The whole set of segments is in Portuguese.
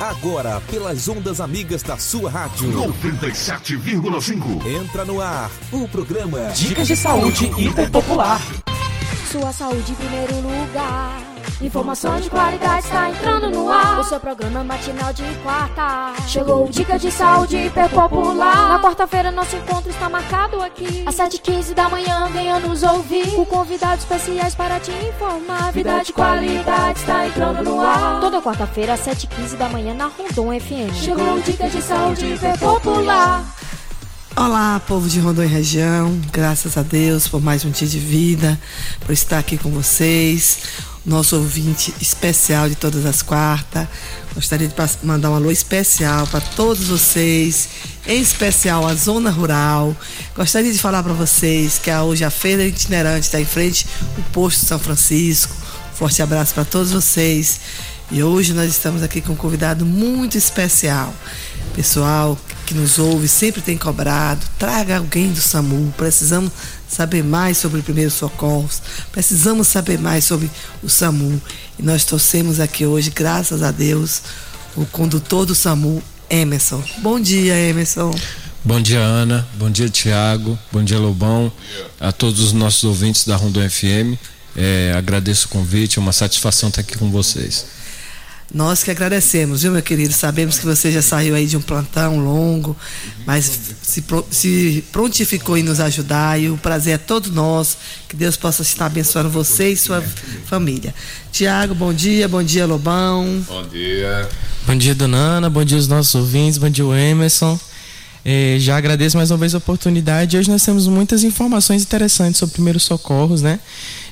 Agora, pelas ondas amigas da sua rádio. 97,5. Entra no ar o programa Dicas de Saúde Hiperpopular. Sua saúde em primeiro lugar. Informação de qualidade está entrando no ar. O seu programa matinal de quarta. Chegou o Dica de Saúde Hiperpopular. Na quarta-feira, nosso encontro está marcado aqui. Às 7h15 da manhã, venha nos ouvir. Com convidados especiais para te informar. Vida de qualidade está entrando no ar. Toda quarta-feira, às 7h15 da manhã, na Rondon FM. Chegou o Dica de Saúde Hiperpopular. Olá, povo de Rondônia e região. Graças a Deus por mais um dia de vida, por estar aqui com vocês. Nosso ouvinte especial de todas as quartas. Gostaria de mandar um alô especial para todos vocês, em especial a zona rural. Gostaria de falar para vocês que hoje a feira itinerante está em frente ao posto São Francisco. Forte abraço para todos vocês. E hoje nós estamos aqui com um convidado muito especial. Pessoal que nos ouve sempre tem cobrado, traga alguém do SAMU. Precisamos saber mais sobre primeiros socorros, precisamos saber mais sobre o SAMU. E nós torcemos aqui hoje, graças a Deus, o condutor do SAMU, Emerson. Bom dia, Emerson. Bom dia, Ana. Bom dia, Tiago. Bom dia, Lobão. A todos os nossos ouvintes da Rondon FM. É, agradeço o convite, é uma satisfação estar aqui com vocês. Nós que agradecemos, viu, meu querido? Sabemos que você já saiu aí de um plantão longo, mas se, se prontificou em nos ajudar e o prazer é todo nosso. Que Deus possa estar abençoando você e sua família. Tiago, bom dia, bom dia, Lobão. Bom dia. Bom dia, Dona Ana, bom dia aos nossos ouvintes, bom dia, Emerson. Eh, já agradeço mais uma vez a oportunidade. Hoje nós temos muitas informações interessantes sobre primeiros socorros, né?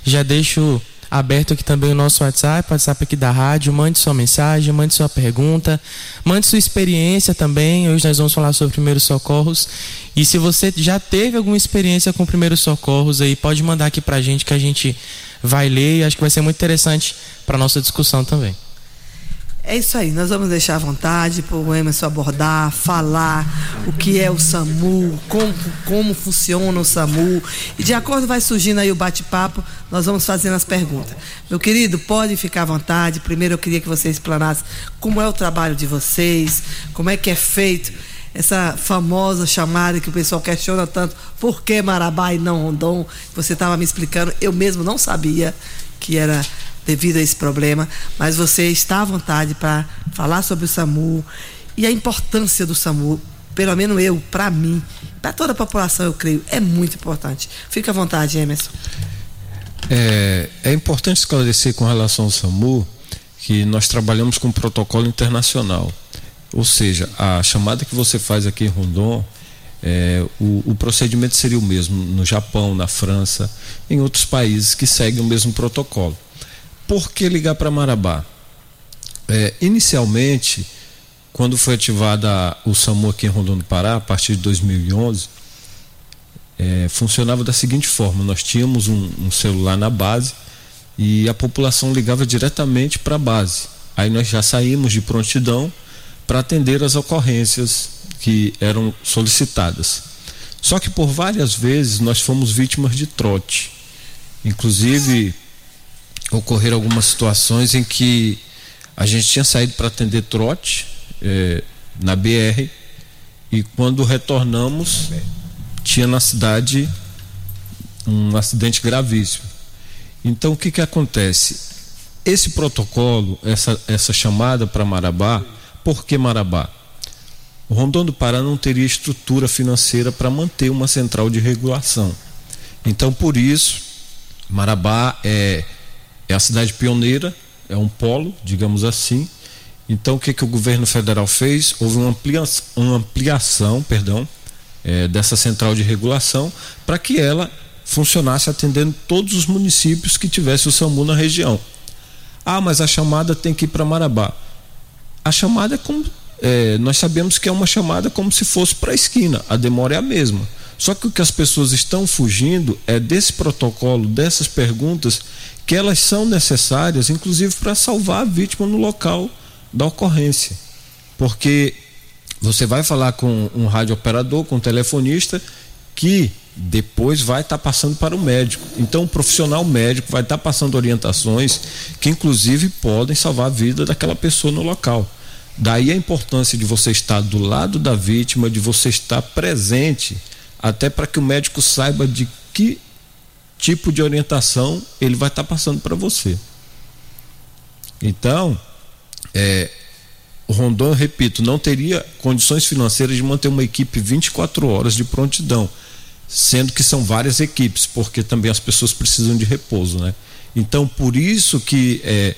Já deixo aberto aqui também o nosso WhatsApp, WhatsApp aqui da rádio. Mande sua mensagem, mande sua pergunta, mande sua experiência também. Hoje nós vamos falar sobre primeiros socorros. E se você já teve alguma experiência com primeiros socorros aí, pode mandar aqui pra gente que a gente vai ler e acho que vai ser muito interessante para nossa discussão também. É isso aí, nós vamos deixar à vontade para o Emerson abordar, falar o que é o SAMU, como, como funciona o SAMU. E de acordo vai surgindo aí o bate-papo, nós vamos fazendo as perguntas. Meu querido, pode ficar à vontade. Primeiro eu queria que você explanasse como é o trabalho de vocês, como é que é feito essa famosa chamada que o pessoal questiona tanto, por que Marabá e não Rondon? Você estava me explicando, eu mesmo não sabia que era devido a esse problema, mas você está à vontade para falar sobre o SAMU e a importância do SAMU, pelo menos eu, para mim, para toda a população, eu creio, é muito importante. Fique à vontade, Emerson. É, é importante esclarecer com relação ao SAMU que nós trabalhamos com um protocolo internacional. Ou seja, a chamada que você faz aqui em Rondon, é, o, o, procedimento seria o mesmo no Japão, na França, em outros países que seguem o mesmo protocolo. Por que ligar para Marabá? É, inicialmente, quando foi ativada o SAMU aqui em Rondônia do Pará, a partir de 2011, é, funcionava da seguinte forma: nós tínhamos um, um celular na base e a população ligava diretamente para a base. Aí nós já saímos de prontidão para atender as ocorrências que eram solicitadas. Só que por várias vezes nós fomos vítimas de trote. Inclusive, ocorreram algumas situações em que a gente tinha saído para atender trote é, na BR e quando retornamos tinha na cidade um acidente gravíssimo. Então o que que acontece? Esse protocolo, essa, essa chamada para Marabá, por que Marabá? O Rondon do Pará não teria estrutura financeira para manter uma central de regulação. Então por isso Marabá é é a cidade pioneira, é um polo, digamos assim. Então, o que, que o governo federal fez? Houve uma ampliação, uma ampliação perdão, é, dessa central de regulação para que ela funcionasse atendendo todos os municípios que tivesse o SAMU na região. Ah, mas a chamada tem que ir para Marabá. A chamada é como. É, nós sabemos que é uma chamada como se fosse para a esquina, a demora é a mesma. Só que o que as pessoas estão fugindo é desse protocolo, dessas perguntas que elas são necessárias, inclusive para salvar a vítima no local da ocorrência. Porque você vai falar com um rádio operador, com um telefonista, que depois vai estar tá passando para o médico. Então, o profissional médico vai estar tá passando orientações que, inclusive, podem salvar a vida daquela pessoa no local. Daí a importância de você estar do lado da vítima, de você estar presente, até para que o médico saiba de que tipo de orientação ele vai estar passando para você. Então, é, Rondon, repito, não teria condições financeiras de manter uma equipe 24 horas de prontidão, sendo que são várias equipes, porque também as pessoas precisam de repouso, né? Então, por isso que é,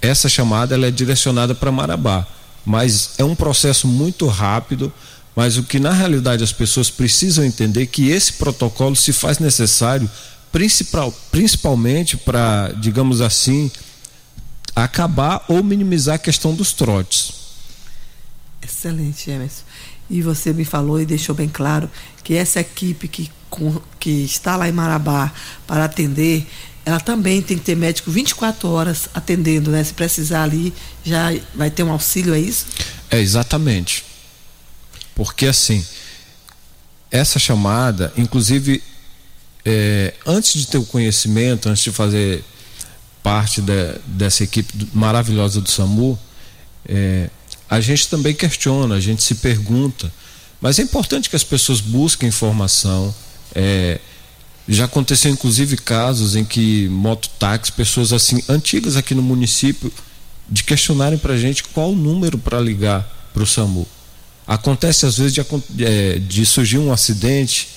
essa chamada ela é direcionada para Marabá, mas é um processo muito rápido, mas o que na realidade as pessoas precisam entender é que esse protocolo se faz necessário principal, principalmente para, digamos assim, acabar ou minimizar a questão dos trotes. Excelente, Emerson. E você me falou e deixou bem claro que essa equipe que, que está lá em Marabá para atender, ela também tem que ter médico 24 horas atendendo, né? Se precisar ali, já vai ter um auxílio, é isso? É, exatamente. Porque assim, essa chamada, inclusive, é, antes de ter o conhecimento, antes de fazer parte de, dessa equipe maravilhosa do SAMU, é, a gente também questiona, a gente se pergunta, mas é importante que as pessoas busquem informação. É, já aconteceu inclusive casos em que mototáxi, pessoas assim antigas aqui no município, de questionarem para a gente qual o número para ligar para o SAMU. Acontece às vezes de, é, de surgir um acidente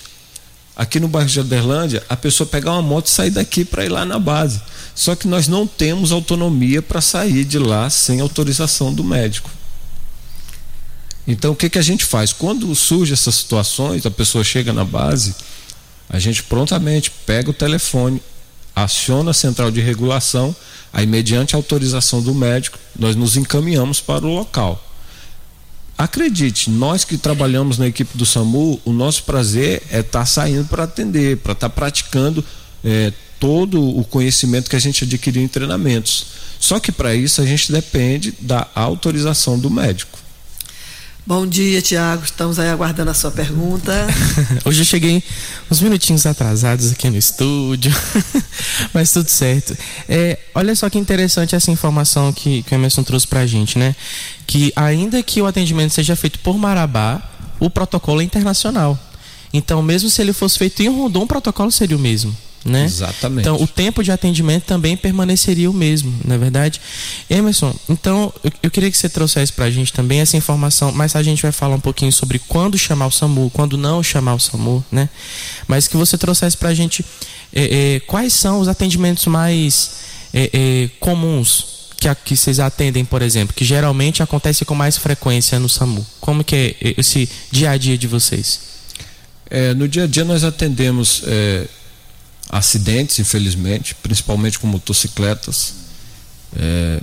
aqui no bairro de Aderlândia, a pessoa pegar uma moto e sair daqui para ir lá na base. Só que nós não temos autonomia para sair de lá sem autorização do médico. Então o que, que a gente faz? Quando surgem essas situações, a pessoa chega na base, a gente prontamente pega o telefone, aciona a central de regulação, aí mediante autorização do médico, nós nos encaminhamos para o local. Acredite, nós que trabalhamos na equipe do SAMU, o nosso prazer é estar tá saindo para atender, para estar tá praticando é, todo o conhecimento que a gente adquiriu em treinamentos. Só que para isso a gente depende da autorização do médico. Bom dia, Tiago. Estamos aí aguardando a sua pergunta. Hoje eu cheguei uns minutinhos atrasados aqui no estúdio, mas tudo certo. É, olha só que interessante essa informação que, que o Emerson trouxe para a gente, né? Que ainda que o atendimento seja feito por Marabá, o protocolo é internacional. Então, mesmo se ele fosse feito em Rondon, o protocolo seria o mesmo né? Exatamente. Então, o tempo de atendimento também permaneceria o mesmo, não é verdade? Emerson, então, eu, eu queria que você trouxesse para a gente também essa informação, mais a gente vai falar um pouquinho sobre quando chamar o SAMU, quando não chamar o SAMU, né? Mas que você trouxesse para a gente é, é, quais são os atendimentos mais é, é, comuns que, a, que vocês atendem, por exemplo, que geralmente acontece com mais frequência no SAMU. Como que é esse dia a dia de vocês? É, no dia a dia nós atendemos é, acidentes, infelizmente, principalmente com motocicletas. É,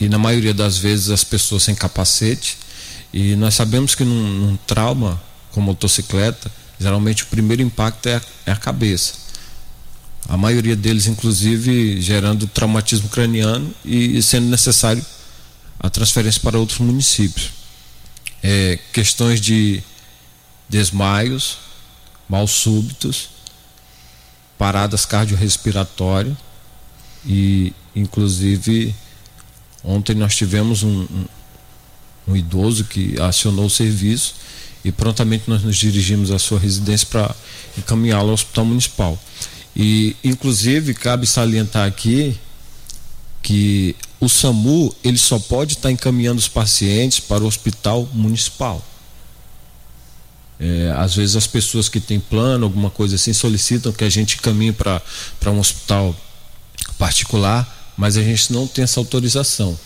e na maioria das vezes as pessoas sem capacete. E nós sabemos que num, num trauma com motocicleta, geralmente o primeiro impacto é a, é a cabeça. A maioria deles, inclusive, gerando traumatismo craniano e, e sendo necessário a transferência para outros municípios. É, questões de desmaios, mal súbitos paradas cardiorrespiratórias e inclusive ontem nós tivemos um, um, um, idoso que acionou o serviço e prontamente nós nos dirigimos à sua residência para encaminhá-lo ao hospital municipal. E inclusive cabe salientar aqui que o SAMU ele só pode estar encaminhando os pacientes para o hospital municipal. É, às vezes as pessoas que têm plano, alguma coisa assim, solicitam que a gente caminhe para um hospital particular, mas a gente não tem essa autorização.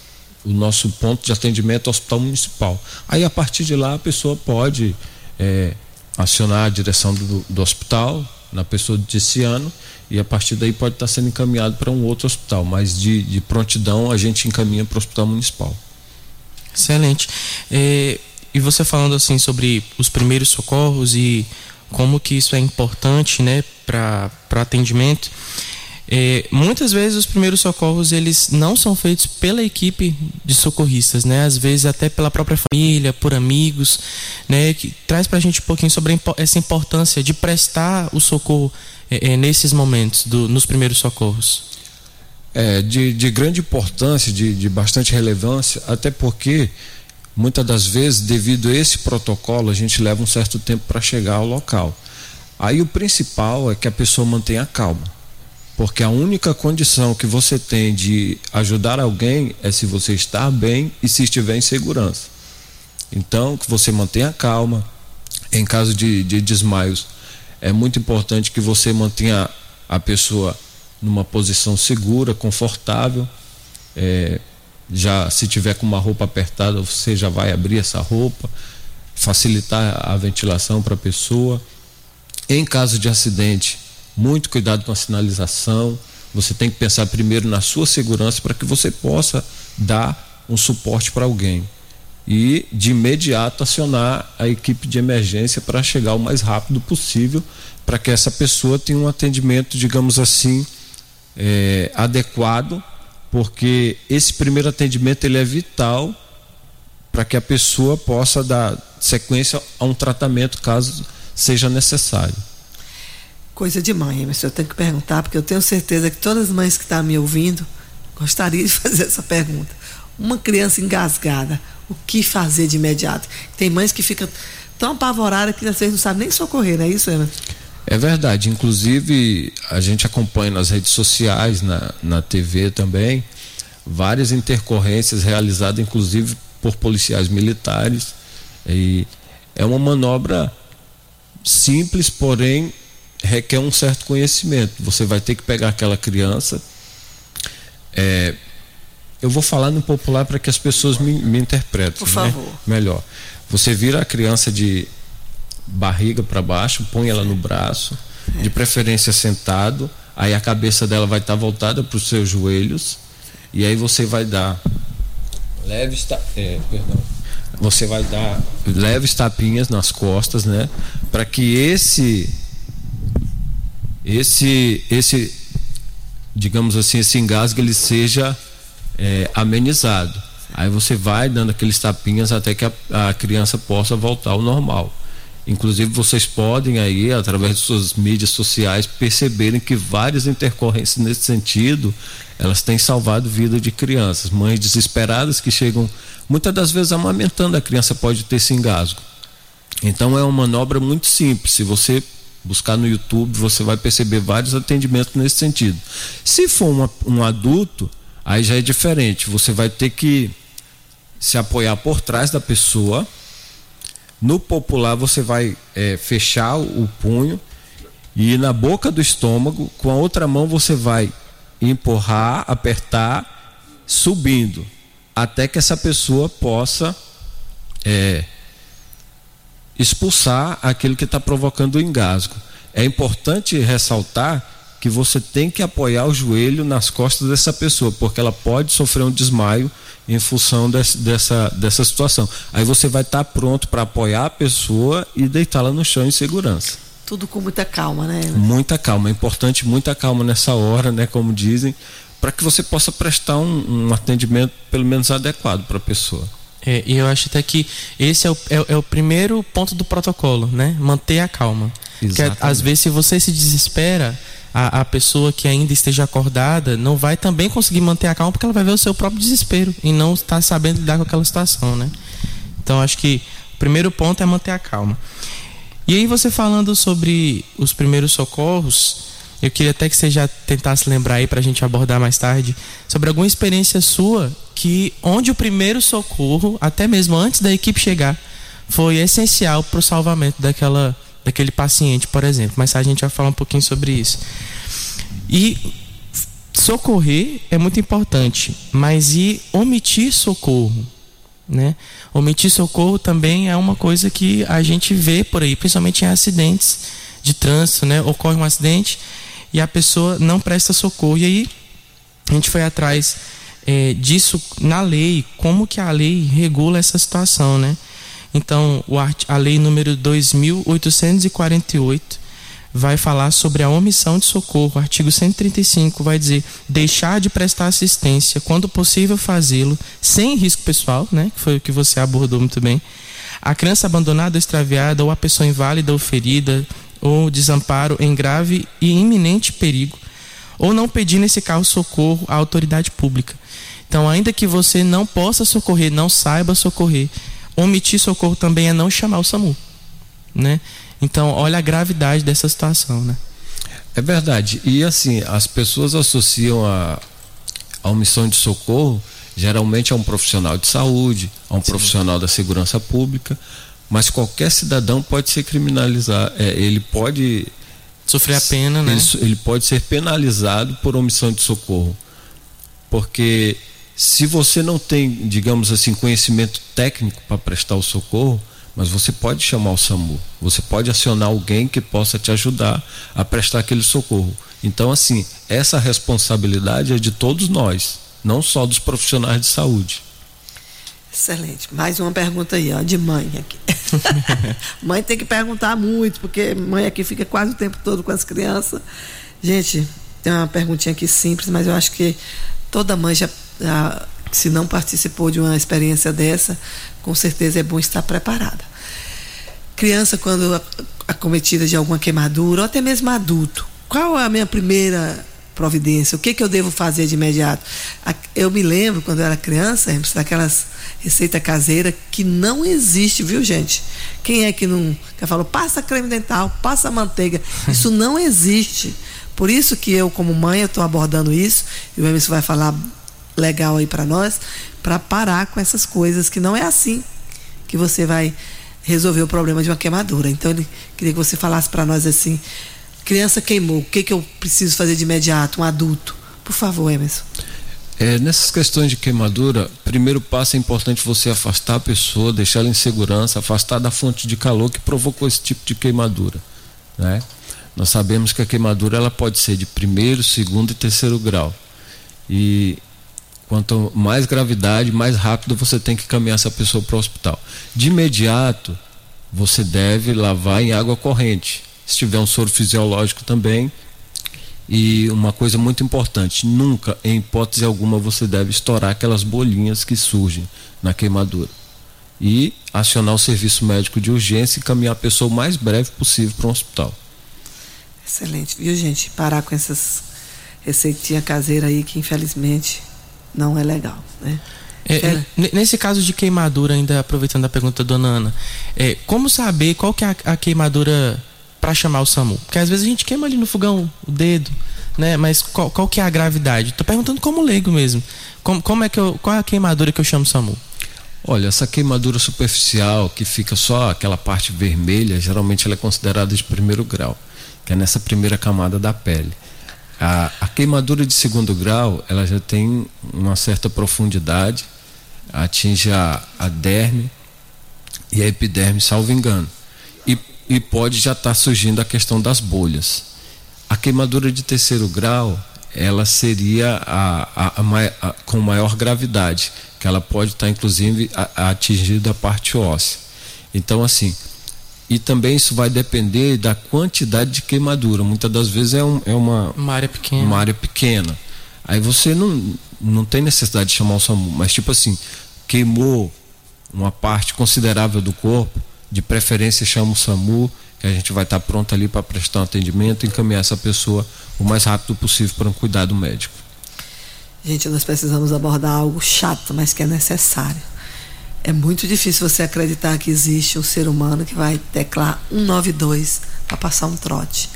O nosso ponto de atendimento é o hospital municipal. Aí a partir de lá a pessoa pode é, acionar a direção do, do hospital na pessoa desse ano e a partir daí pode estar sendo encaminhado para um outro hospital, mas de, de prontidão a gente encaminha para o hospital municipal. Excelente. É, e você falando assim sobre os primeiros socorros e como que isso é importante, né, para atendimento. É, muitas vezes os primeiros socorros eles não são feitos pela equipe de socorristas, né? Às vezes até pela própria família, por amigos, né? Que traz para a gente um pouquinho sobre essa importância de prestar o socorro é, é, nesses momentos, do, nos primeiros socorros. É de, de grande importância, de, de bastante relevância, até porque muitas das vezes, devido a esse protocolo, a gente leva um certo tempo para chegar ao local. Aí o principal é que a pessoa mantenha calma, porque a única condição que você tem de ajudar alguém é se você estar bem e se estiver em segurança. Então, que você mantenha calma. Em caso de, de desmaios, é muito importante que você mantenha a pessoa numa posição segura, confortável. É, já se tiver com uma roupa apertada, você já vai abrir essa roupa, facilitar a ventilação para a pessoa. Em caso de acidente, muito cuidado com a sinalização. Você tem que pensar primeiro na sua segurança para que você possa dar um suporte para alguém. E de imediato acionar a equipe de emergência para chegar o mais rápido possível para que essa pessoa tenha um atendimento, digamos assim, é, adequado porque esse primeiro atendimento ele é vital para que a pessoa possa dar sequência a um tratamento caso seja necessário. Coisa de mãe, mas eu tenho que perguntar, porque eu tenho certeza que todas as mães que estão me ouvindo gostariam de fazer essa pergunta. Uma criança engasgada, o que fazer de imediato? Tem mães que ficam tão apavoradas que às vezes não sabem nem socorrer, não é isso, Ana? É verdade. Inclusive, a gente acompanha nas redes sociais, na, na TV também, várias intercorrências realizadas, inclusive por policiais militares. E é uma manobra simples, porém requer um certo conhecimento. Você vai ter que pegar aquela criança. É, eu vou falar no popular para que as pessoas me, me interpretem. Por né? favor. Melhor. Você vira a criança de barriga para baixo, põe ela no braço, de preferência sentado, aí a cabeça dela vai estar tá voltada para os seus joelhos, e aí você vai dar leves, é, perdão, você vai dar leves tapinhas nas costas, né, para que esse esse esse digamos assim esse engasgo ele seja é, amenizado. Aí você vai dando aqueles tapinhas até que a, a criança possa voltar ao normal. Inclusive vocês podem aí, através de suas mídias sociais, perceberem que várias intercorrências nesse sentido, elas têm salvado vida de crianças, mães desesperadas que chegam, muitas das vezes amamentando a criança pode ter esse engasgo. Então é uma manobra muito simples. Se você buscar no YouTube, você vai perceber vários atendimentos nesse sentido. Se for uma, um adulto, aí já é diferente. Você vai ter que se apoiar por trás da pessoa no popular, você vai é, fechar o punho e na boca do estômago, com a outra mão, você vai empurrar, apertar, subindo, até que essa pessoa possa é, expulsar aquilo que está provocando o engasgo. É importante ressaltar que você tem que apoiar o joelho nas costas dessa pessoa, porque ela pode sofrer um desmaio em função desse, dessa, dessa situação. Aí você vai estar tá pronto para apoiar a pessoa e deitá-la no chão em segurança. Tudo com muita calma, né? Muita calma, é importante muita calma nessa hora, né? Como dizem, para que você possa prestar um, um atendimento pelo menos adequado para a pessoa. É, e eu acho até que esse é o, é, é o primeiro ponto do protocolo, né? Manter a calma. Exatamente. Porque às vezes se você se desespera, a, a pessoa que ainda esteja acordada não vai também conseguir manter a calma porque ela vai ver o seu próprio desespero e não está sabendo lidar com aquela situação, né? Então acho que o primeiro ponto é manter a calma. E aí você falando sobre os primeiros socorros, eu queria até que você já tentasse lembrar aí para a gente abordar mais tarde sobre alguma experiência sua que onde o primeiro socorro, até mesmo antes da equipe chegar, foi essencial para o salvamento daquela daquele paciente, por exemplo. Mas a gente vai falar um pouquinho sobre isso. E socorrer é muito importante, mas e omitir socorro, né? Omitir socorro também é uma coisa que a gente vê por aí, principalmente em acidentes de trânsito, né? Ocorre um acidente e a pessoa não presta socorro. E aí a gente foi atrás é, disso na lei, como que a lei regula essa situação, né? Então, a lei número 2848 vai falar sobre a omissão de socorro. O artigo 135 vai dizer deixar de prestar assistência quando possível fazê-lo sem risco pessoal, né? Que foi o que você abordou muito bem. A criança abandonada, extraviada ou a pessoa inválida ou ferida ou desamparo em grave e iminente perigo ou não pedir nesse caso socorro à autoridade pública. Então, ainda que você não possa socorrer, não saiba socorrer, omitir socorro também é não chamar o SAMU, né? Então, olha a gravidade dessa situação, né? É verdade. E assim, as pessoas associam a, a omissão de socorro geralmente a um profissional de saúde, a um Sim. profissional da segurança pública, mas qualquer cidadão pode ser criminalizado, é, ele pode sofrer a pena, né? Ele, ele pode ser penalizado por omissão de socorro, porque se você não tem, digamos assim, conhecimento técnico para prestar o socorro, mas você pode chamar o SAMU, você pode acionar alguém que possa te ajudar a prestar aquele socorro. Então, assim, essa responsabilidade é de todos nós, não só dos profissionais de saúde. Excelente. Mais uma pergunta aí, ó, de mãe aqui. mãe tem que perguntar muito, porque mãe aqui fica quase o tempo todo com as crianças. Gente, tem uma perguntinha aqui simples, mas eu acho que toda mãe já, já se não participou de uma experiência dessa, com certeza é bom estar preparada. Criança, quando acometida de alguma queimadura, ou até mesmo adulto, qual é a minha primeira providência? O que, que eu devo fazer de imediato? Eu me lembro, quando eu era criança, daquelas receita caseira que não existe, viu, gente? Quem é que não que falou, passa creme dental, passa manteiga? Isso não existe. Por isso que eu, como mãe, estou abordando isso, e o Emerson vai falar legal aí para nós, para parar com essas coisas que não é assim que você vai resolver o problema de uma queimadura. Então ele queria que você falasse para nós assim, criança queimou, o que que eu preciso fazer de imediato, um adulto? Por favor, Emerson. É, nessas questões de queimadura, primeiro passo é importante você afastar a pessoa, deixar ela em segurança, afastar da fonte de calor que provocou esse tipo de queimadura, né? Nós sabemos que a queimadura ela pode ser de primeiro, segundo e terceiro grau. E Quanto mais gravidade, mais rápido você tem que caminhar essa pessoa para o hospital. De imediato, você deve lavar em água corrente. Se tiver um soro fisiológico também. E uma coisa muito importante: nunca, em hipótese alguma, você deve estourar aquelas bolinhas que surgem na queimadura. E acionar o serviço médico de urgência e caminhar a pessoa o mais breve possível para um hospital. Excelente, viu, gente? Parar com essas receitinhas caseiras aí que infelizmente não é legal, né? É, é, nesse caso de queimadura, ainda aproveitando a pergunta da dona Ana, é, como saber qual que é a, a queimadura para chamar o SAMU? Porque às vezes a gente queima ali no fogão o dedo, né? Mas qual, qual que é a gravidade? Tô perguntando como leigo mesmo. Como, como é que eu, qual é a queimadura que eu chamo SAMU? Olha, essa queimadura superficial que fica só aquela parte vermelha, geralmente ela é considerada de primeiro grau, que é nessa primeira camada da pele. A, a, queimadura de segundo grau, ela já tem uma certa profundidade, atinge a, a derme e a epiderme, salvo engano. E, e pode já estar tá surgindo a questão das bolhas. A queimadura de terceiro grau, ela seria a, a, com maior gravidade, que ela pode estar tá, inclusive atingindo a parte óssea. Então, assim, e também isso vai depender da quantidade de queimadura. Muitas das vezes é, um, é uma, uma área pequena. Uma área pequena. Aí você não, não tem necessidade de chamar o SAMU, mas tipo assim, queimou uma parte considerável do corpo, de preferência chama o SAMU, que a gente vai estar pronto ali para prestar um atendimento e encaminhar essa pessoa o mais rápido possível para um cuidado médico. Gente, nós precisamos abordar algo chato, mas que é necessário é muito difícil você acreditar que existe um ser humano que vai teclar 192 para passar um trote.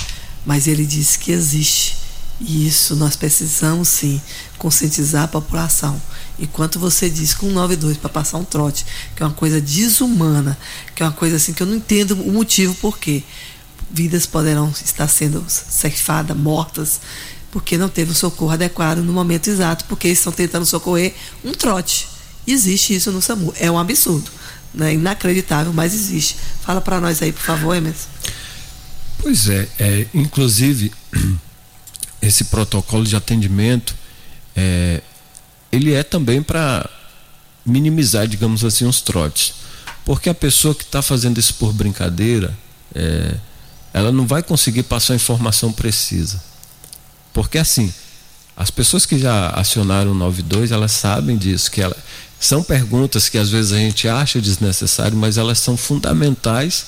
Mas ele disse que existe. E isso nós precisamos sim conscientizar a população. Enquanto você diz que 192 para passar um trote, que é uma coisa desumana, que é uma coisa assim que eu não entendo o motivo por quê. Vidas poderão estar sendo cefadas, mortas, porque não teve o socorro adequado no momento exato, porque eles estão tentando socorrer um trote. Existe isso no SAMU. É um absurdo. Né? Inacreditável, mas existe. Fala para nós aí, por favor, Emerson. Pois é, é inclusive esse protocolo de atendimento é, ele é também para minimizar, digamos assim, os trotes. Porque a pessoa que está fazendo isso por brincadeira, é, ela não vai conseguir passar a informação precisa. Porque assim, as pessoas que já acionaram o 92, elas sabem disso, que ela, são perguntas que às vezes a gente acha desnecessário, mas elas são fundamentais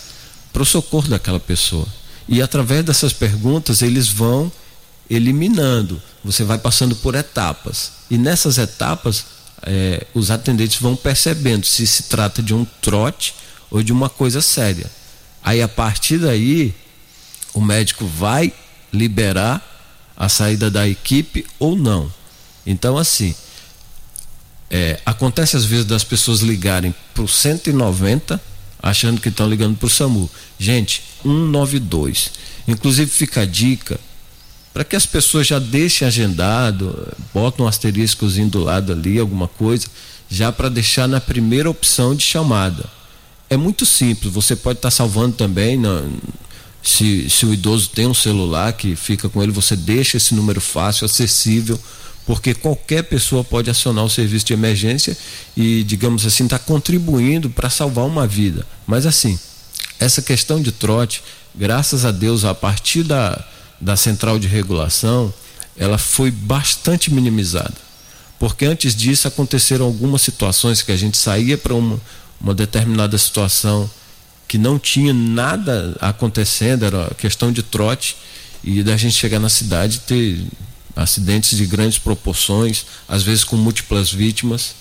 para o socorro daquela pessoa. E através dessas perguntas eles vão eliminando. Você vai passando por etapas. E nessas etapas é, os atendentes vão percebendo se se trata de um trote ou de uma coisa séria. Aí a partir daí, o médico vai liberar a saída da equipe ou não. Então, assim, é, acontece às vezes das pessoas ligarem para o 190 achando que estão ligando para o SAMU. Gente, 192. Inclusive fica a dica para que as pessoas já deixem agendado, botam um asteriscozinho do lado ali, alguma coisa, já para deixar na primeira opção de chamada. É muito simples, você pode estar tá salvando também, na, se, se o idoso tem um celular que fica com ele, você deixa esse número fácil, acessível, porque qualquer pessoa pode acionar o serviço de emergência e, digamos assim, está contribuindo para salvar uma vida. Mas assim, essa questão de trote, graças a Deus, a partir da, da central de regulação, ela foi bastante minimizada. Porque antes disso aconteceram algumas situações que a gente saía para uma, uma determinada situação que não tinha nada acontecendo, era questão de trote, e da gente chegar na cidade e ter acidentes de grandes proporções, às vezes com múltiplas vítimas.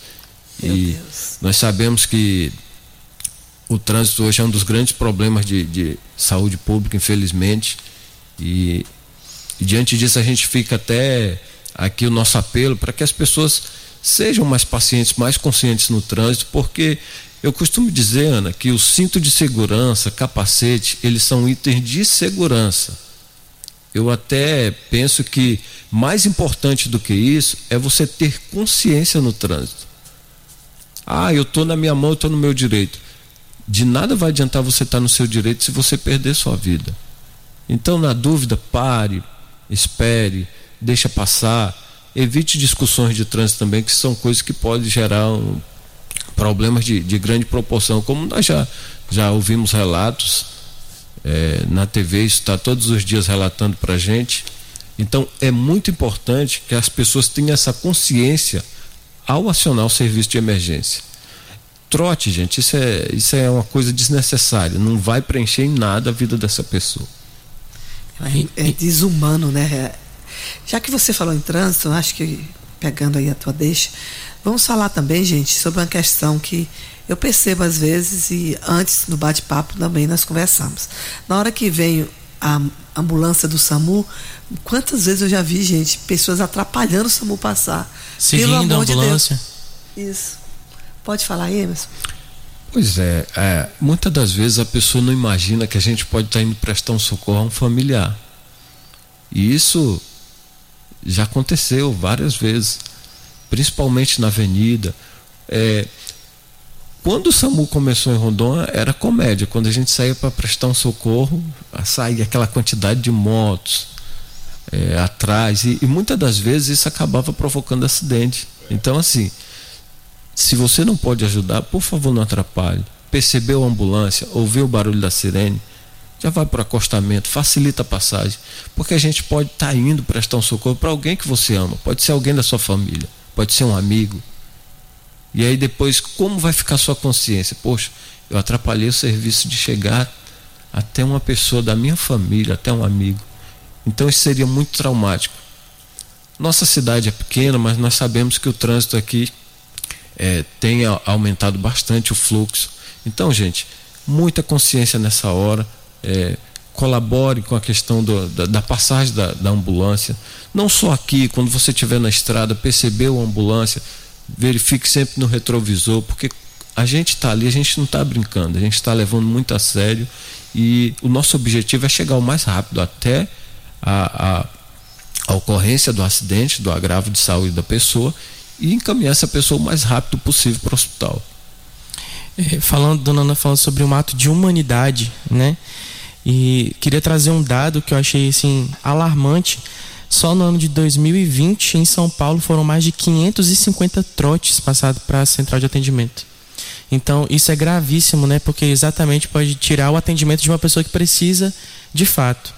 Meu e Deus. nós sabemos que o trânsito hoje é um dos grandes problemas de, de saúde pública, infelizmente. E, e, diante disso a gente fica até aqui o nosso apelo para que as pessoas sejam mais pacientes, mais conscientes no trânsito, porque eu costumo dizer, Ana, que o cinto de segurança, capacete, eles são itens de segurança. Eu até penso que mais importante do que isso é você ter consciência no trânsito. Ah, eu estou na minha mão, eu estou no meu direito. De nada vai adiantar você estar tá no seu direito se você perder sua vida. Então, na dúvida, pare, espere, deixa passar. Evite discussões de trânsito também, que são coisas que podem gerar um problemas de, de grande proporção, como nós já, já ouvimos relatos é, na TV, isso está todos os dias relatando para a gente. Então é muito importante que as pessoas tenham essa consciência ao acionar o serviço de emergência. Trote, gente, isso é, isso é uma coisa desnecessária, não vai preencher em nada a vida dessa pessoa. É, é desumano, né? Já que você falou em trânsito, acho que pegando aí a tua deixa, Vamos falar também, gente, sobre uma questão que eu percebo às vezes e antes no bate-papo também nós conversamos. Na hora que vem a ambulância do SAMU, quantas vezes eu já vi, gente, pessoas atrapalhando o SAMU passar. Seguindo a ambulância. De Isso. Pode falar, Emerson? Pois é, é, muitas das vezes a pessoa não imagina que a gente pode estar indo prestar um socorro a um familiar. E isso já aconteceu várias vezes principalmente na avenida. É, quando o SAMU começou em Rondônia, era comédia. Quando a gente saía para prestar um socorro, saía aquela quantidade de motos é, atrás. E, e, muitas das vezes isso acabava provocando acidente. Então, assim, se você não pode ajudar, por favor, não atrapalhe. Percebeu a ambulância, ouviu o barulho da sirene, já vai para o acostamento, facilita a passagem. Porque a gente pode estar tá indo prestar um socorro para alguém que você ama, pode ser alguém da sua família pode ser um amigo. E aí depois, como vai ficar sua consciência? Poxa, eu atrapalhei o serviço de chegar até uma pessoa da minha família, até um amigo. Então isso seria muito traumático. Nossa cidade é pequena, mas nós sabemos que o trânsito aqui é, tem aumentado bastante o fluxo. Então, gente, muita consciência nessa hora. É, colabore com a questão do, da, da, passagem da, da, ambulância. Não só aqui, quando você estiver na estrada, percebeu a ambulância, verifique sempre no retrovisor, porque a gente está ali, a gente não está brincando, a gente está levando muito a sério e o nosso objetivo é chegar o mais rápido até a, a, a ocorrência do acidente, do agravo de saúde da pessoa e encaminhar essa pessoa o mais rápido possível para o hospital. É, falando, dona Ana, falando sobre um ato de humanidade, né? E queria trazer um dado que eu achei assim alarmante. Só no ano de 2020, em São Paulo, foram mais de 550 trotes passados para a central de atendimento. Então, isso é gravíssimo, né? Porque exatamente pode tirar o atendimento de uma pessoa que precisa de fato.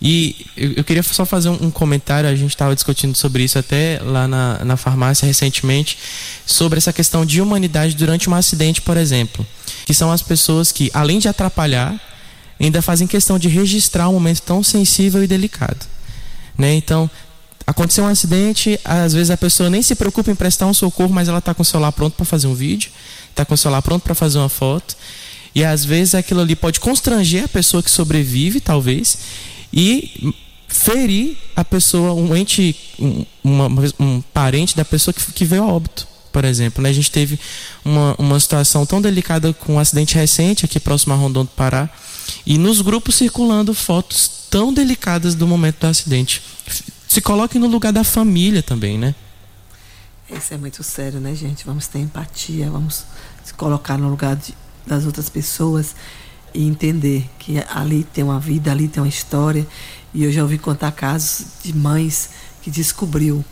E eu, queria só fazer um, um comentário, a gente estava discutindo sobre isso até lá na, na farmácia recentemente, sobre essa questão de humanidade durante um acidente, por exemplo. Que são as pessoas que, além de atrapalhar, ainda fazem questão de registrar um momento tão sensível e delicado. Né? Então, aconteceu um acidente, às vezes a pessoa nem se preocupa em prestar um socorro, mas ela está com o celular pronto para fazer um vídeo, está com o celular pronto para fazer uma foto. E às vezes aquilo ali pode constranger a pessoa que sobrevive, talvez, e ferir a pessoa, um ente, um, uma, um parente da pessoa que, que veio a óbito, por exemplo. Né? A gente teve uma, uma situação tão delicada com um acidente recente aqui próximo a Rondon do Pará, e nos grupos circulando fotos tão delicadas do momento do acidente. Se coloque no lugar da família também, né? Isso é muito sério, né, gente? Vamos ter empatia, vamos se colocar no lugar de, das outras pessoas e entender que ali tem uma vida, ali tem uma história. E eu já ouvi contar casos de mães que descobriu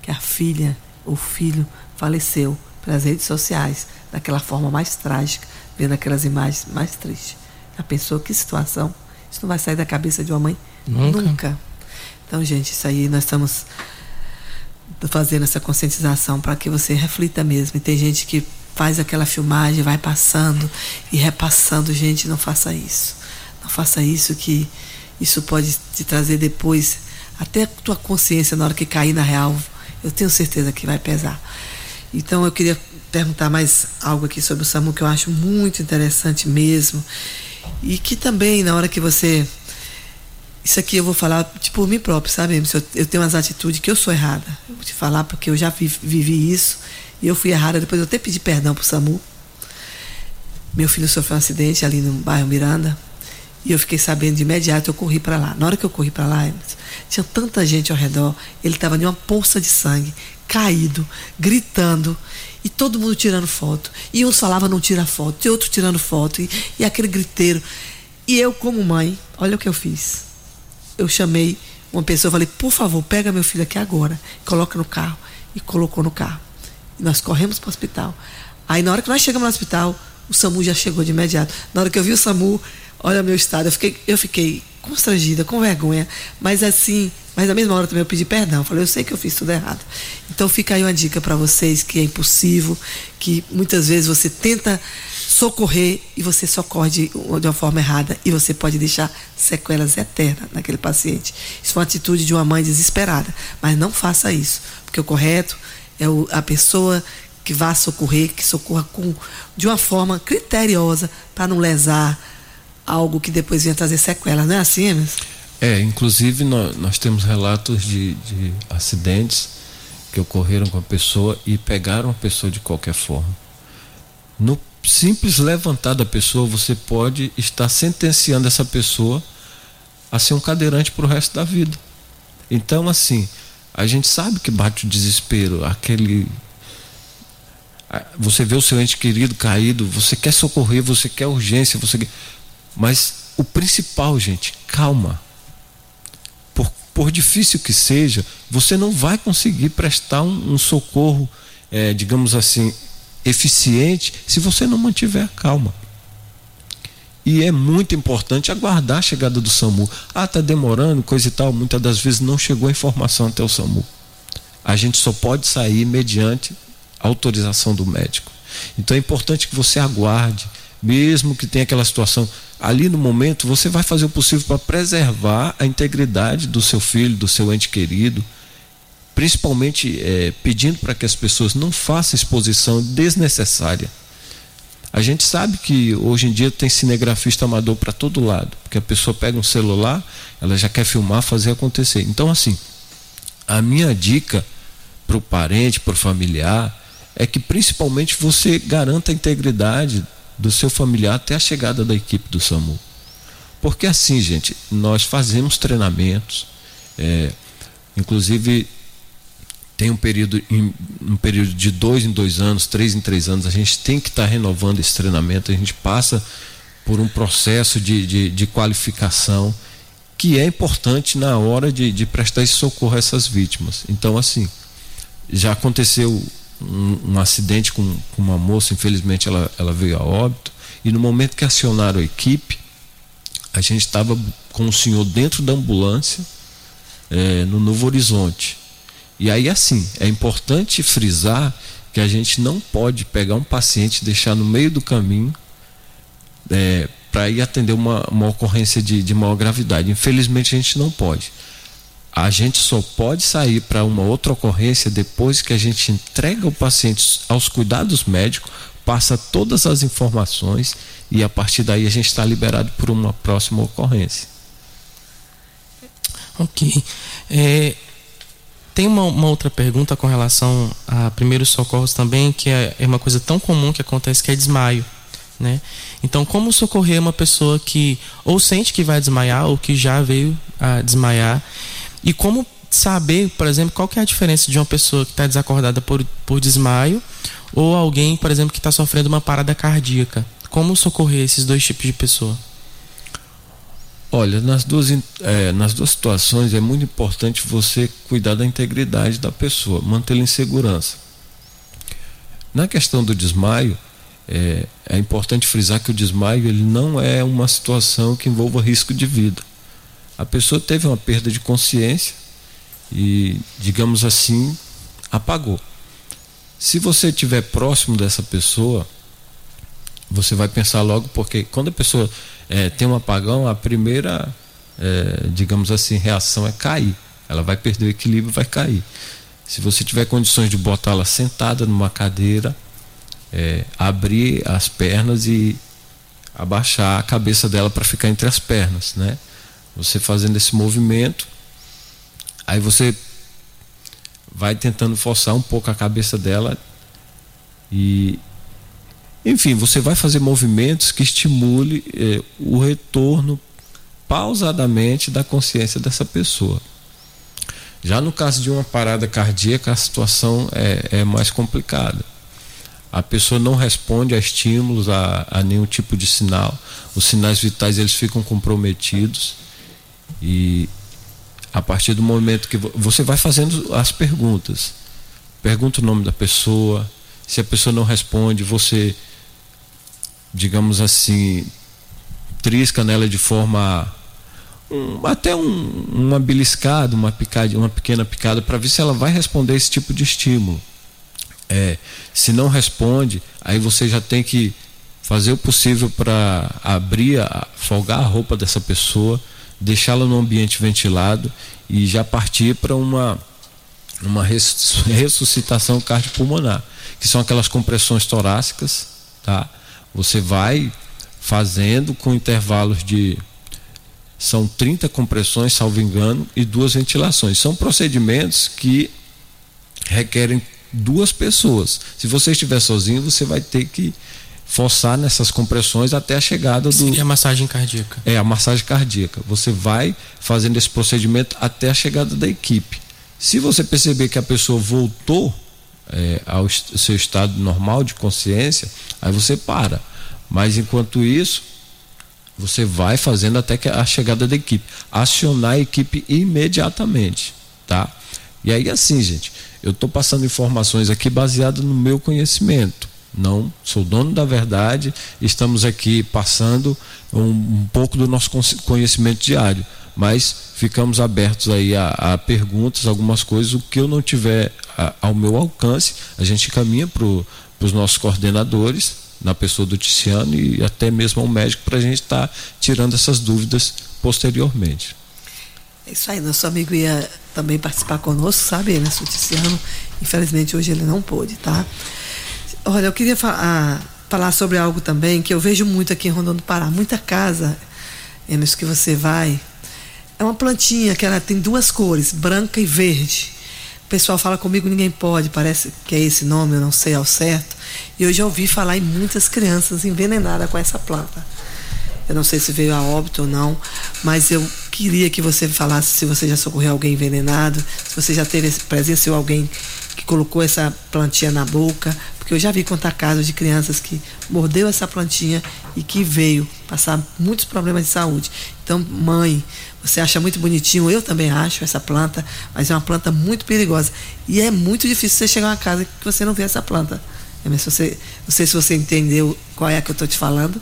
que a filha ou filho faleceu pelas redes sociais, daquela forma mais trágica, vendo aquelas imagens mais tristes. Já pensou que situação? Isso não vai sair da cabeça de uma mãe? Nunca. Nunca. Então, gente, isso aí nós estamos fazendo essa conscientização para que você reflita mesmo. E tem gente que faz aquela filmagem, vai passando e repassando. Gente, não faça isso. Não faça isso que isso pode te trazer depois até a tua consciência na hora que cair na real. Eu tenho certeza que vai pesar. Então eu queria perguntar mais algo aqui sobre o SAMU que eu acho muito interessante mesmo. E que também na hora que você isso aqui eu vou falar tipo, por mim próprio, sabe? Eu tenho umas atitudes que eu sou errada. Eu vou te falar porque eu já vivi isso e eu fui errada. Depois eu até pedi perdão pro SAMU. Meu filho sofreu um acidente ali no bairro Miranda e eu fiquei sabendo de imediato. Eu corri para lá. Na hora que eu corri para lá, tinha tanta gente ao redor. Ele estava em uma poça de sangue, caído, gritando e todo mundo tirando foto. E uns falavam não tira foto, e outro tirando foto e, e aquele griteiro. E eu como mãe, olha o que eu fiz eu chamei uma pessoa, falei, por favor, pega meu filho aqui agora, coloca no carro. E colocou no carro. E nós corremos para o hospital. Aí na hora que nós chegamos no hospital, o SAMU já chegou de imediato. Na hora que eu vi o SAMU, olha meu estado, eu fiquei, eu fiquei constrangida, com vergonha, mas assim, mas na mesma hora também eu pedi perdão. Falei, eu sei que eu fiz tudo errado. Então fica aí uma dica para vocês que é impossível, que muitas vezes você tenta socorrer e você socorre de, de uma forma errada e você pode deixar sequelas eternas naquele paciente. Isso foi uma atitude de uma mãe desesperada, mas não faça isso, porque o correto é o, a pessoa que vá socorrer, que socorra com, de uma forma criteriosa para não lesar algo que depois venha trazer sequelas, não é assim, Emerson? É, inclusive nós, nós temos relatos de, de acidentes que ocorreram com a pessoa e pegaram a pessoa de qualquer forma. No simples levantar da pessoa, você pode estar sentenciando essa pessoa a ser um cadeirante para o resto da vida. Então, assim, a gente sabe que bate o desespero, aquele. Você vê o seu ente querido caído, você quer socorrer, você quer urgência, você Mas o principal, gente, calma. Por, por difícil que seja, você não vai conseguir prestar um, um socorro, é, digamos assim, eficiente se você não mantiver calma. E é muito importante aguardar a chegada do SAMU. Ah, está demorando, coisa e tal. Muitas das vezes não chegou a informação até o SAMU. A gente só pode sair mediante autorização do médico. Então é importante que você aguarde, mesmo que tenha aquela situação. Ali no momento, você vai fazer o possível para preservar a integridade do seu filho, do seu ente querido, principalmente é, pedindo para que as pessoas não façam exposição desnecessária. A gente sabe que hoje em dia tem cinegrafista amador para todo lado, porque a pessoa pega um celular, ela já quer filmar, fazer acontecer. Então, assim, a minha dica para o parente, para o familiar, é que principalmente você garanta a integridade do seu familiar até a chegada da equipe do SAMU. Porque assim, gente, nós fazemos treinamentos, é, inclusive tem um período, um período de dois em dois anos, três em três anos, a gente tem que estar tá renovando esse treinamento, a gente passa por um processo de, de, de qualificação que é importante na hora de, de, prestar esse socorro a essas vítimas. Então, assim, já aconteceu um, um acidente com, com, uma moça, infelizmente ela, ela veio a óbito, e no momento que acionaram a equipe, a gente estava com o senhor dentro da ambulância, é, no Novo Horizonte e aí, assim, é importante frisar que a gente não pode pegar um paciente e deixar no meio do caminho é, para ir atender uma, uma ocorrência de, de maior gravidade. Infelizmente, a gente não pode. A gente só pode sair para uma outra ocorrência depois que a gente entrega o paciente aos cuidados médicos, passa todas as informações e a partir daí a gente está liberado por uma próxima ocorrência. Ok. É, tem uma, uma, outra pergunta com relação a primeiros socorros também, que é, é uma coisa tão comum que acontece, que é desmaio. Né? Então, como socorrer uma pessoa que ou sente que vai desmaiar ou que já veio a desmaiar e como saber, por exemplo, qual que é a diferença de uma pessoa que está desacordada por, por desmaio ou alguém, por exemplo, que está sofrendo uma parada cardíaca? Como socorrer esses dois tipos de pessoa? Olha, nas duas, é, nas duas situações é muito importante você cuidar da integridade da pessoa, mantê-la em segurança. Na questão do desmaio, é, é, importante frisar que o desmaio ele não é uma situação que envolva risco de vida a pessoa teve uma perda de consciência e, digamos assim, apagou. Se você estiver próximo dessa pessoa, você vai pensar logo, porque quando a pessoa é, tem um apagão, a primeira, é, digamos assim, reação é cair. Ela vai perder o equilíbrio, vai cair. Se você tiver condições de botá-la sentada numa cadeira, é, abrir as pernas e abaixar a cabeça dela para ficar entre as pernas, né? Você fazendo esse movimento, aí você vai tentando forçar um pouco a cabeça dela e enfim, você vai fazer movimentos que estimule eh, o retorno pausadamente da consciência dessa pessoa. Já no caso de uma parada cardíaca, a situação é, é mais complicada. A pessoa não responde a estímulos, a, a nenhum tipo de sinal. Os sinais vitais eles ficam comprometidos e a partir do momento que você vai fazendo as perguntas, pergunta o nome da pessoa, se a pessoa não responde, você, digamos assim, trisca nela de forma um, até um, uma beliscada, uma picada, uma pequena picada para ver se ela vai responder esse tipo de estímulo. É, se não responde, aí você já tem que fazer o possível para abrir, a, folgar a roupa dessa pessoa deixá-la no ambiente ventilado e já partir para uma, uma ressuscitação cardiopulmonar, que são aquelas compressões torácicas, tá? Você vai fazendo com intervalos de são 30 compressões, salvo engano, e duas ventilações. São procedimentos que requerem duas pessoas. Se você estiver sozinho, você vai ter que forçar nessas compressões até a chegada do. E a massagem cardíaca. É, a massagem cardíaca. Você vai fazendo esse procedimento até a chegada da equipe. Se você perceber que a pessoa voltou é, ao seu estado normal de consciência, aí você para. Mas enquanto isso, você vai fazendo até a chegada da equipe. Acionar a equipe imediatamente, tá? E aí assim, gente, eu estou passando informações aqui baseadas no meu conhecimento. Não sou dono da verdade, estamos aqui passando um, um pouco do nosso conhecimento diário, mas ficamos abertos aí a, a perguntas, algumas coisas, o que eu não tiver a, ao meu alcance, a gente caminha para os nossos coordenadores, na pessoa do Ticiano e até mesmo ao médico para a gente estar tá tirando essas dúvidas posteriormente. É isso aí, nosso amigo ia também participar conosco, sabe, né, Ticiano? Infelizmente hoje ele não pôde, tá? Olha, eu queria falar, falar sobre algo também que eu vejo muito aqui em Rondônia do Pará. Muita casa, Emerson, que você vai, é uma plantinha que ela tem duas cores, branca e verde. O pessoal fala comigo, ninguém pode, parece que é esse nome, eu não sei ao certo. E eu já ouvi falar em muitas crianças envenenadas com essa planta. Eu não sei se veio a óbito ou não, mas eu queria que você falasse se você já socorreu alguém envenenado, se você já teve presenciou alguém que colocou essa plantinha na boca, porque eu já vi contar casos de crianças que mordeu essa plantinha e que veio passar muitos problemas de saúde. Então, mãe, você acha muito bonitinho, eu também acho essa planta, mas é uma planta muito perigosa. E é muito difícil você chegar a uma casa que você não vê essa planta. Você, não sei se você entendeu qual é a que eu estou te falando.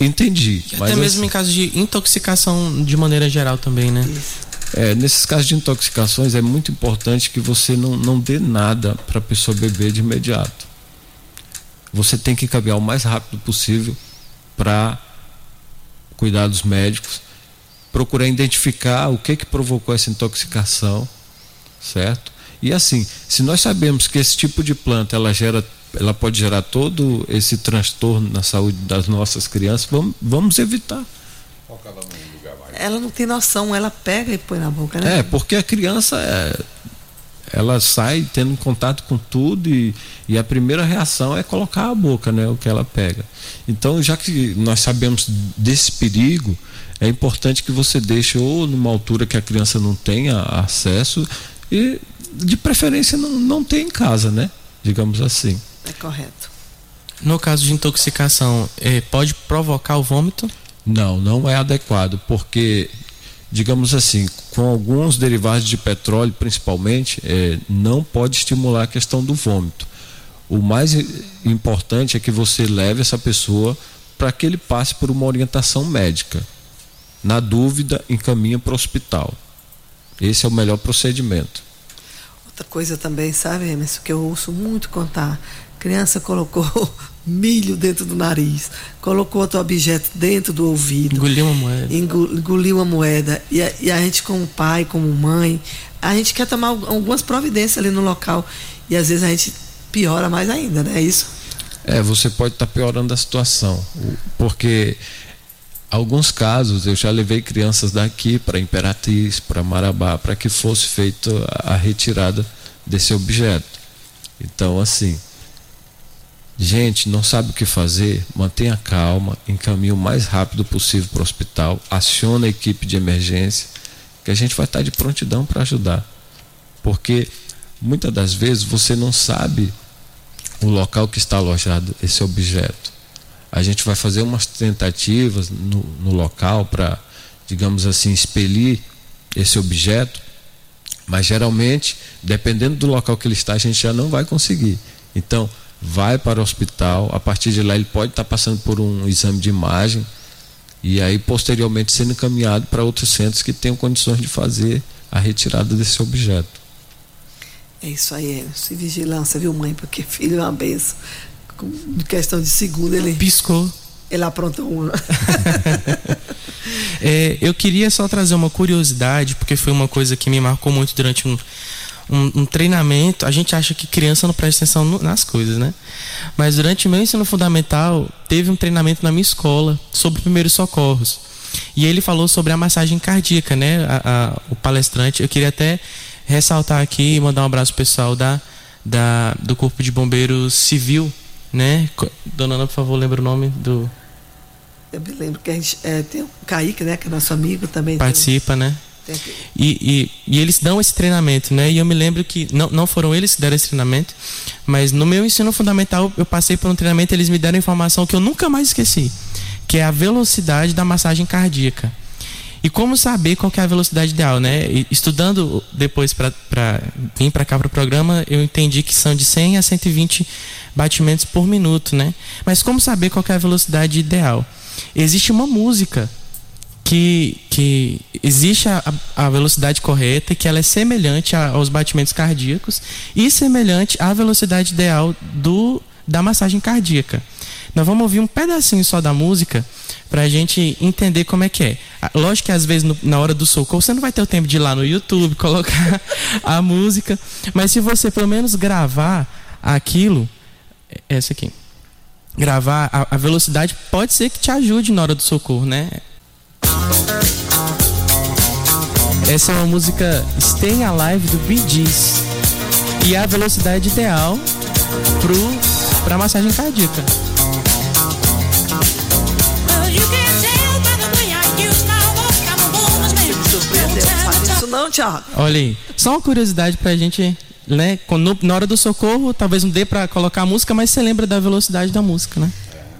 Entendi. até mesmo assim... em caso de intoxicação de maneira geral também, né? Isso. É, nesses casos de intoxicações é muito importante que você não, não dê nada para a pessoa beber de imediato. Você tem que caminhar o mais rápido possível para cuidados médicos, procurar identificar o que que provocou essa intoxicação, certo? E assim, se nós sabemos que esse tipo de planta ela gera, ela pode gerar todo esse transtorno na saúde das nossas crianças, vamos, vamos evitar. Ela não tem noção, ela pega e põe na boca, né? É, porque a criança é, ela sai tendo contato com tudo e, e a primeira reação é colocar a boca, né? O que ela pega. Então, já que nós sabemos desse perigo, é importante que você deixe ou numa altura que a criança não tenha acesso e de preferência não, não tenha em casa, né? Digamos assim. É correto. No caso de intoxicação, eh, pode provocar o vômito? Não, não é adequado, porque, digamos assim, com alguns derivados de petróleo, principalmente, eh, não pode estimular a questão do vômito. O mais importante é que você leve essa pessoa para que ele passe por uma orientação médica. Na dúvida, encaminha para o hospital. Esse é o melhor procedimento. Outra coisa também, sabe, Emerson, que eu ouço muito contar. Criança colocou milho dentro do nariz, colocou outro objeto dentro do ouvido. Engoliu uma moeda. Engoliu uma moeda. E a, e a gente, como pai, como mãe, a gente quer tomar algumas providências ali no local. E às vezes a gente piora mais ainda, né? É isso? É, você pode estar tá piorando a situação. Porque alguns casos eu já levei crianças daqui para Imperatriz, para Marabá, para que fosse feita a retirada desse objeto. Então, assim, gente, não sabe o que fazer, mantenha calma, encaminhe o mais rápido possível para o hospital, acione a equipe de emergência, que a gente vai estar de prontidão para ajudar. Porque muitas das vezes você não sabe o local que está alojado esse objeto a gente vai fazer umas tentativas no, no local para, digamos assim, expelir esse objeto, mas geralmente, dependendo do local que ele está, a gente já não vai conseguir. Então, vai para o hospital, a partir de lá ele pode estar passando por um exame de imagem e aí posteriormente sendo encaminhado para outros centros que tenham condições de fazer a retirada desse objeto. É isso aí, é. vigilância, viu, mãe? Porque filho é uma benção com questão de segundo, ele. Piscou. Ele aprontou uma. é, eu queria só trazer uma curiosidade, porque foi uma coisa que me marcou muito durante um, um, um, treinamento. A gente acha que criança não presta atenção no, nas coisas, né? Mas durante o meu ensino fundamental, teve um treinamento na minha escola sobre primeiros socorros. E ele falou sobre a massagem cardíaca, né? A, a, o palestrante. Eu queria até ressaltar aqui e mandar um abraço pessoal da, da, do Corpo de Bombeiros Civil né? Dona Ana, por favor, lembra o nome do. Eu me lembro que a gente é, tem o Kaique, né? Que é nosso amigo também. Participa, tem... né? E, e, e, eles dão esse treinamento, né? E eu me lembro que não, não foram eles que deram esse treinamento, mas no meu ensino fundamental eu passei por um treinamento eles me deram informação que eu nunca mais esqueci, que é a velocidade da massagem cardíaca. E como saber qual é a velocidade ideal, né? E estudando depois para vir para cá para o programa, eu entendi que são de 100 a 120 batimentos por minuto, né? Mas como saber qual é a velocidade ideal? Existe uma música que, que existe a, a velocidade correta, que ela é semelhante a, aos batimentos cardíacos e semelhante à velocidade ideal do, da massagem cardíaca. Nós vamos ouvir um pedacinho só da música para a gente entender como é que é. Lógico que às vezes no, na hora do socorro você não vai ter o tempo de ir lá no YouTube colocar a música, mas se você pelo menos gravar aquilo, é essa aqui, gravar a, a velocidade pode ser que te ajude na hora do socorro, né? Essa é uma música Stay Alive do Bee Gees e é a velocidade ideal para massagem cardíaca. isso não, Thiago. Olha aí, só uma curiosidade pra gente, né? Quando, na hora do socorro, talvez não dê pra colocar a música, mas você lembra da velocidade da música, né?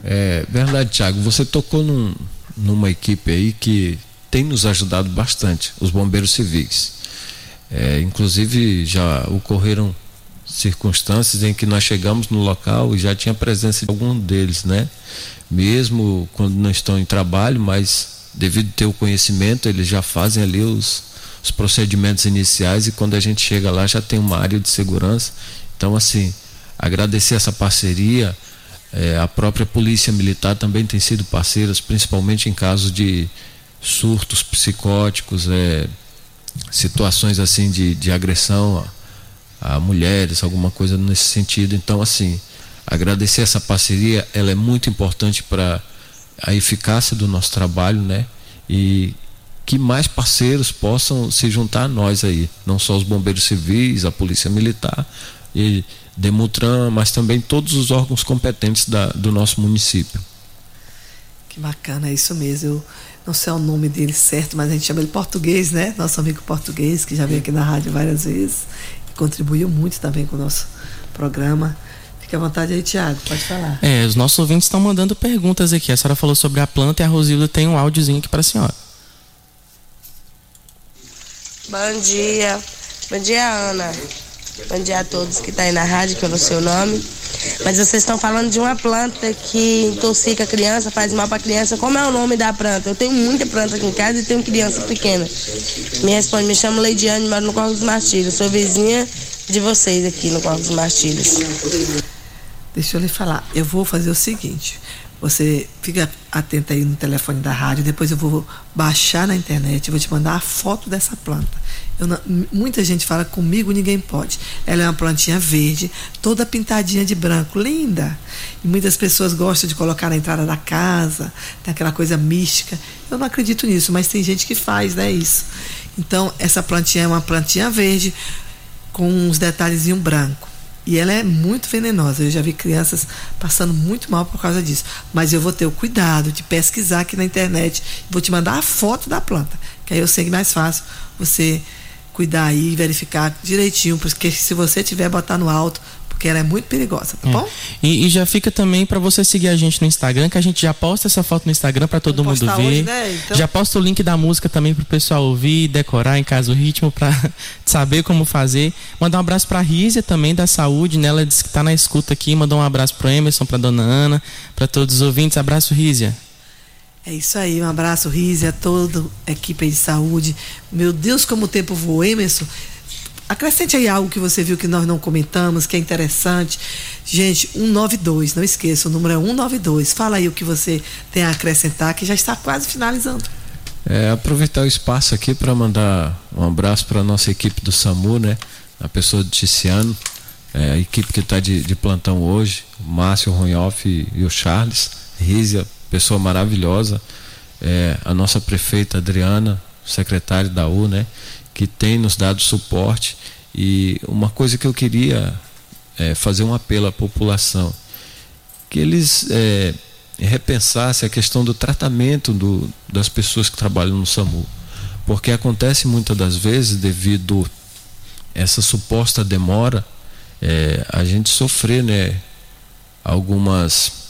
É verdade, Thiago. Você tocou num, numa equipe aí que tem nos ajudado bastante, os bombeiros civis. É, inclusive já ocorreram circunstâncias em que nós chegamos no local e já tinha presença de algum deles, né? Mesmo quando não estão em trabalho, mas devido ter o conhecimento, eles já fazem ali os, os procedimentos iniciais e quando a gente chega lá já tem uma área de segurança. Então, assim, agradecer essa parceria. É, a própria Polícia Militar também tem sido parceira, principalmente em casos de, surtos psicóticos, é, situações assim de, de agressão a, a mulheres, alguma coisa nesse sentido. Então, assim, agradecer essa parceria, ela é muito importante para a eficácia do nosso trabalho, né? E que mais parceiros possam se juntar a nós aí, não só os bombeiros civis, a polícia militar e Demutran, mas também todos os órgãos competentes da, do nosso município. Que bacana, é isso mesmo. Eu não sei o nome dele certo, mas a gente chama ele português, né? Nosso amigo português, que já veio aqui na rádio várias vezes, contribuiu muito também com o nosso programa. Fique à vontade aí, Tiago, pode falar. É, os nossos ouvintes estão mandando perguntas aqui. A senhora falou sobre a planta e a Rosilda tem um áudiozinho aqui para a senhora. Bom dia. Bom dia, Ana. Bom dia a todos que tá aí na rádio, que eu não sei o nome. Mas vocês estão falando de uma planta que intoxica a criança, faz mal para a criança. Como é o nome da planta? Eu tenho muita planta aqui em casa e tenho criança pequena. Me responde, me chamo Leidiane, moro no Corpo dos Martírios. Sou vizinha de vocês aqui no Corpo dos Martírios. Deixa eu lhe falar. Eu vou fazer o seguinte. Você fica atento aí no telefone da rádio. Depois eu vou baixar na internet. Vou te mandar a foto dessa planta. Não, muita gente fala comigo, ninguém pode. Ela é uma plantinha verde, toda pintadinha de branco, linda. E muitas pessoas gostam de colocar na entrada da casa, tem aquela coisa mística. Eu não acredito nisso, mas tem gente que faz, né? Isso. Então, essa plantinha é uma plantinha verde com uns detalhezinhos branco. E ela é muito venenosa. Eu já vi crianças passando muito mal por causa disso. Mas eu vou ter o cuidado de pesquisar aqui na internet. Vou te mandar a foto da planta, que aí eu sei que é mais fácil você cuidar aí e verificar direitinho, porque se você tiver, botar no alto, porque ela é muito perigosa, tá é. bom? E, e, já fica também para você seguir a gente no Instagram, que a gente já posta essa foto no Instagram para todo mundo ver. Hoje, né? então... Já posta o link da música também pro pessoal ouvir, decorar em casa o ritmo para saber como fazer. Mandar um abraço para Rízia também da saúde, né? Ela disse que tá na escuta aqui, mandar um abraço pro Emerson, pra dona Ana, para todos os ouvintes. Abraço, Rízia. É isso aí, um abraço, Rise, a toda a equipe de saúde. Meu Deus, como o tempo voou, Emerson. Acrescente aí algo que você viu que nós não comentamos, que é interessante. Gente, 192, não esqueça, o número é 192. Fala aí o que você tem a acrescentar, que já está quase finalizando. É, aproveitar o espaço aqui para mandar um abraço para a nossa equipe do SAMU, né? A pessoa do Ticiano, é, a equipe que está de, de, plantão hoje, o Márcio, o Ronhoff e, e o Charles. Rízia, pessoa maravilhosa, é, a nossa prefeita Adriana, secretária da U, né, que tem nos dado suporte. E uma coisa que eu queria é, fazer um apelo à população, que eles é, repensassem a questão do tratamento do, das pessoas que trabalham no SAMU. Porque acontece muitas das vezes, devido essa suposta demora, é, a gente sofrer né, algumas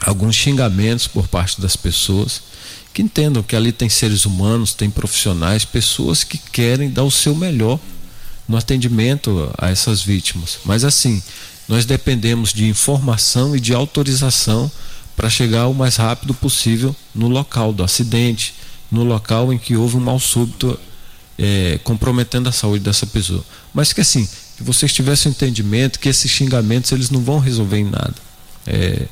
alguns xingamentos por parte das pessoas que entendam que ali tem seres humanos, tem profissionais, pessoas que querem dar o seu melhor no atendimento a essas vítimas. Mas assim, nós dependemos de informação e de autorização para chegar o mais rápido possível no local do acidente, no local em que houve um mal súbito é, comprometendo a saúde dessa pessoa. Mas que assim, que vocês tivessem entendimento que esses xingamentos eles não vão resolver em nada. É,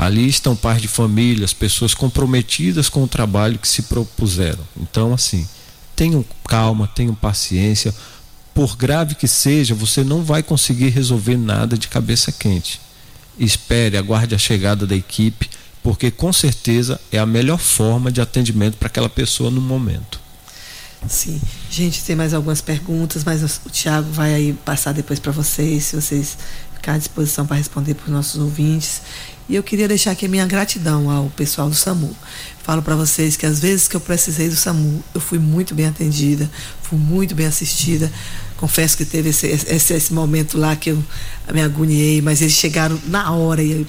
Ali estão pais de famílias, pessoas comprometidas com o trabalho que se propuseram. Então, assim, tenham calma, tenham paciência. Por grave que seja, você não vai conseguir resolver nada de cabeça quente. Espere, aguarde a chegada da equipe, porque com certeza é a melhor forma de atendimento para aquela pessoa no momento. Sim. Gente, tem mais algumas perguntas, mas o Tiago vai aí passar depois para vocês, se vocês ficar à disposição para responder para os nossos ouvintes. E eu queria deixar aqui a minha gratidão ao pessoal do SAMU. Falo para vocês que às vezes que eu precisei do SAMU, eu fui muito bem atendida, fui muito bem assistida. Confesso que teve esse, esse, esse momento lá que eu me agoniei, mas eles chegaram na hora e eu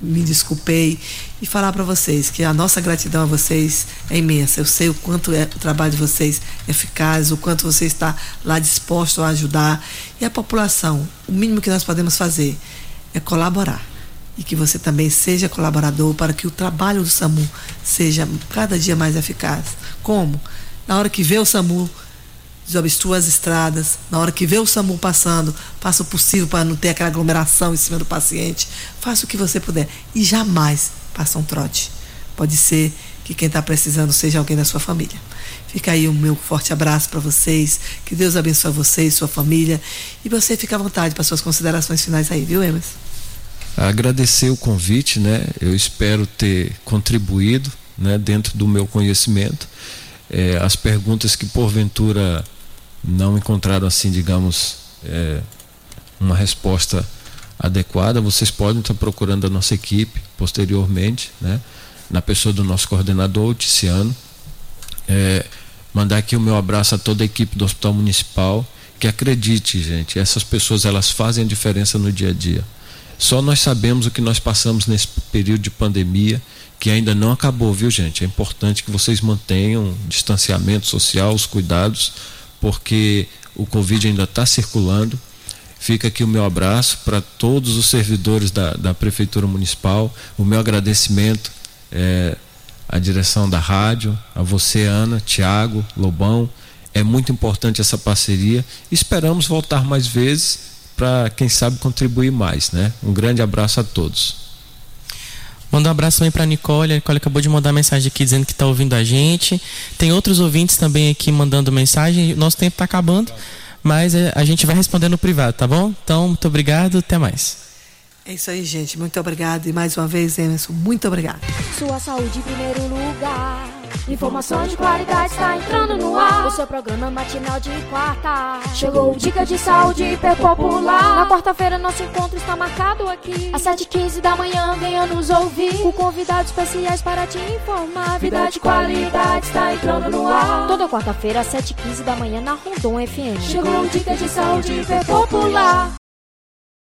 me desculpei e falar para vocês que a nossa gratidão a vocês é imensa. Eu sei o quanto é o trabalho de vocês é eficaz, o quanto você está lá disposto a ajudar e a população. O mínimo que nós podemos fazer é colaborar e que você também seja colaborador para que o trabalho do SAMU seja cada dia mais eficaz. Como? Na hora que vê o SAMU, desobstrua as estradas, na hora que vê o SAMU passando, faça o possível para não ter aquela aglomeração em cima do paciente, faça o que você puder e jamais faça um trote. Pode ser que quem está precisando seja alguém da sua família. Fica aí o meu forte abraço para vocês. Que Deus abençoe vocês, sua família. E você fica à vontade para suas considerações finais aí, viu, Emerson? Agradecer o convite, né? Eu espero ter contribuído, né, dentro do meu conhecimento. É, as perguntas que porventura não encontraram assim, digamos, é, uma resposta adequada, vocês podem estar procurando a nossa equipe posteriormente, né? Na pessoa do nosso coordenador, o Ticiano. É, mandar aqui o meu abraço a toda a equipe do Hospital Municipal, que acredite, gente, essas pessoas elas fazem a diferença no dia a dia. Só nós sabemos o que nós passamos nesse período de pandemia, que ainda não acabou, viu, gente? É importante que vocês mantenham o distanciamento social, os cuidados, porque o Covid ainda está circulando. Fica aqui o meu abraço para todos os servidores da, da Prefeitura Municipal, o meu agradecimento é, a direção da rádio, a você, Ana, Tiago, Lobão. É muito importante essa parceria. Esperamos voltar mais vezes para, quem sabe, contribuir mais. Né? Um grande abraço a todos. Manda um abraço também para Nicole. A Nicole acabou de mandar mensagem aqui dizendo que está ouvindo a gente. Tem outros ouvintes também aqui mandando mensagem. Nosso tempo está acabando, mas é, a gente vai responder no privado, tá bom? Então, muito obrigado. Até mais. É isso aí, gente. Muito obrigado. E mais uma vez, Emerson, muito obrigado. Sua saúde em primeiro lugar. Informação de qualidade está entrando no ar. O seu programa matinal de quarta. Chegou o Dica de Saúde hiper popular. Na quarta-feira, nosso encontro está marcado aqui. Às 7h15 da manhã, venha nos ouvir. Com convidados especiais para te informar. Vida de qualidade está entrando no ar. Toda quarta-feira, às 7h15 da manhã, na Rondon FM. Chegou o Dica de Saúde hiper popular.